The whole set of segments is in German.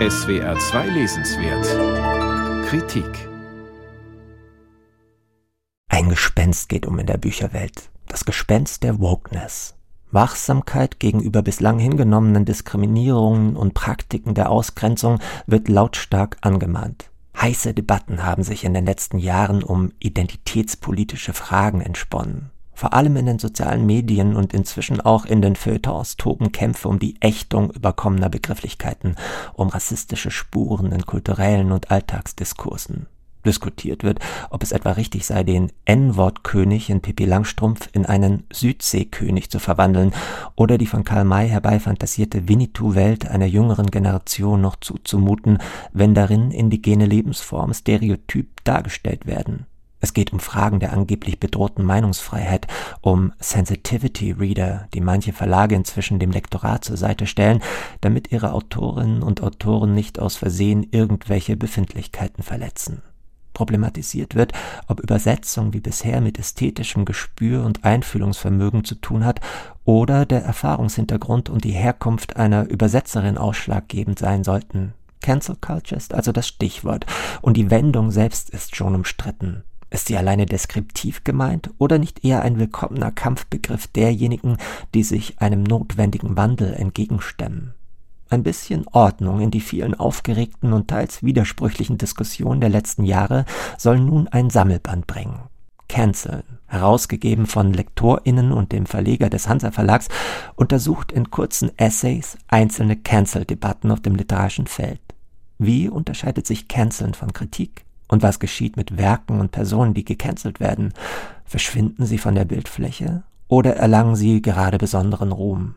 SWR 2 Lesenswert Kritik Ein Gespenst geht um in der Bücherwelt. Das Gespenst der Wokeness. Wachsamkeit gegenüber bislang hingenommenen Diskriminierungen und Praktiken der Ausgrenzung wird lautstark angemahnt. Heiße Debatten haben sich in den letzten Jahren um identitätspolitische Fragen entsponnen. Vor allem in den sozialen Medien und inzwischen auch in den Feuilletons toben Kämpfe um die Ächtung überkommener Begrifflichkeiten, um rassistische Spuren in kulturellen und Alltagsdiskursen. Diskutiert wird, ob es etwa richtig sei, den N-Wort-König in Pippi Langstrumpf in einen Südseekönig zu verwandeln oder die von Karl May herbeifantasierte Winnetou-Welt einer jüngeren Generation noch zuzumuten, wenn darin indigene Lebensformen stereotyp dargestellt werden. Es geht um Fragen der angeblich bedrohten Meinungsfreiheit, um Sensitivity Reader, die manche Verlage inzwischen dem Lektorat zur Seite stellen, damit ihre Autorinnen und Autoren nicht aus Versehen irgendwelche Befindlichkeiten verletzen. Problematisiert wird, ob Übersetzung wie bisher mit ästhetischem Gespür und Einfühlungsvermögen zu tun hat oder der Erfahrungshintergrund und die Herkunft einer Übersetzerin ausschlaggebend sein sollten. Cancel Culture ist also das Stichwort, und die Wendung selbst ist schon umstritten. Ist sie alleine deskriptiv gemeint oder nicht eher ein willkommener Kampfbegriff derjenigen, die sich einem notwendigen Wandel entgegenstemmen? Ein bisschen Ordnung in die vielen aufgeregten und teils widersprüchlichen Diskussionen der letzten Jahre soll nun ein Sammelband bringen. Canceln, herausgegeben von LektorInnen und dem Verleger des Hansa Verlags, untersucht in kurzen Essays einzelne Cancel-Debatten auf dem literarischen Feld. Wie unterscheidet sich Canceln von Kritik? Und was geschieht mit Werken und Personen, die gecancelt werden? Verschwinden sie von der Bildfläche oder erlangen sie gerade besonderen Ruhm?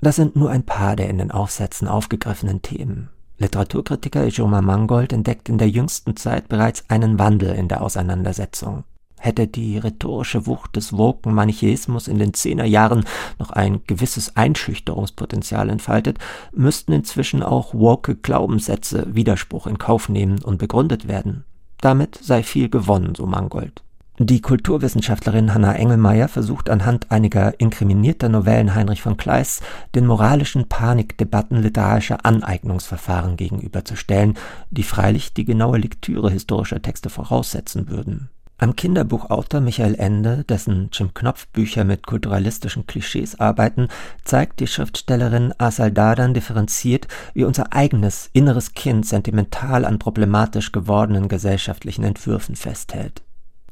Das sind nur ein paar der in den Aufsätzen aufgegriffenen Themen. Literaturkritiker Ijoma Mangold entdeckt in der jüngsten Zeit bereits einen Wandel in der Auseinandersetzung. Hätte die rhetorische Wucht des woken Manichäismus in den Zehnerjahren noch ein gewisses Einschüchterungspotenzial entfaltet, müssten inzwischen auch woke Glaubenssätze Widerspruch in Kauf nehmen und begründet werden. Damit sei viel gewonnen, so Mangold. Die Kulturwissenschaftlerin Hanna Engelmeier versucht anhand einiger inkriminierter Novellen Heinrich von Kleist den moralischen Panikdebatten literarischer Aneignungsverfahren gegenüberzustellen, die freilich die genaue Lektüre historischer Texte voraussetzen würden am Kinderbuchautor Michael Ende, dessen Jim Knopf Bücher mit kulturalistischen Klischees arbeiten, zeigt die Schriftstellerin Asal Dadan differenziert, wie unser eigenes inneres Kind sentimental an problematisch gewordenen gesellschaftlichen Entwürfen festhält.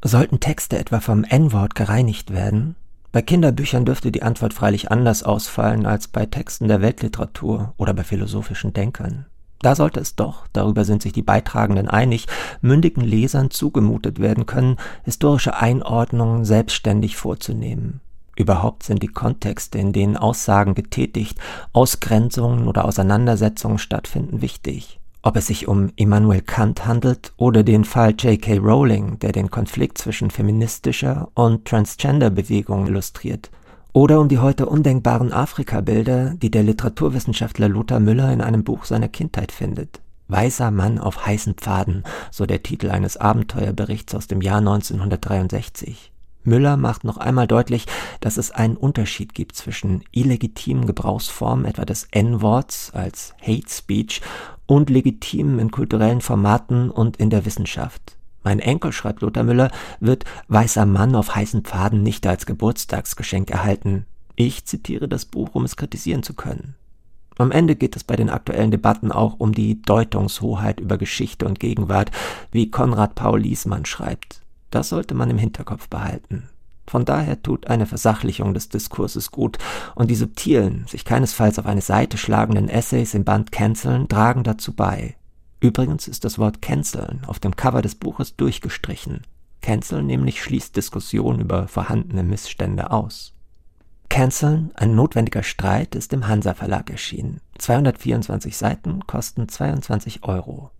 Sollten Texte etwa vom N-Wort gereinigt werden? Bei Kinderbüchern dürfte die Antwort freilich anders ausfallen als bei Texten der Weltliteratur oder bei philosophischen Denkern. Da sollte es doch, darüber sind sich die Beitragenden einig, mündigen Lesern zugemutet werden können, historische Einordnungen selbstständig vorzunehmen. Überhaupt sind die Kontexte, in denen Aussagen getätigt, Ausgrenzungen oder Auseinandersetzungen stattfinden, wichtig. Ob es sich um Immanuel Kant handelt oder den Fall J.K. Rowling, der den Konflikt zwischen feministischer und Transgender-Bewegung illustriert, oder um die heute undenkbaren Afrika-Bilder, die der Literaturwissenschaftler Lothar Müller in einem Buch seiner Kindheit findet. Weißer Mann auf heißen Pfaden, so der Titel eines Abenteuerberichts aus dem Jahr 1963. Müller macht noch einmal deutlich, dass es einen Unterschied gibt zwischen illegitimen Gebrauchsformen, etwa des N-Worts als Hate Speech, und legitimen in kulturellen Formaten und in der Wissenschaft. Mein Enkel, schreibt Lothar Müller, wird Weißer Mann auf heißen Pfaden nicht als Geburtstagsgeschenk erhalten. Ich zitiere das Buch, um es kritisieren zu können. Am Ende geht es bei den aktuellen Debatten auch um die Deutungshoheit über Geschichte und Gegenwart, wie Konrad Paul Liesmann schreibt. Das sollte man im Hinterkopf behalten. Von daher tut eine Versachlichung des Diskurses gut, und die subtilen, sich keinesfalls auf eine Seite schlagenden Essays im Band Canceln tragen dazu bei. Übrigens ist das Wort canceln auf dem Cover des Buches durchgestrichen. Cancel nämlich schließt Diskussion über vorhandene Missstände aus. Canceln, ein notwendiger Streit, ist im Hansa Verlag erschienen. 224 Seiten kosten 22 Euro.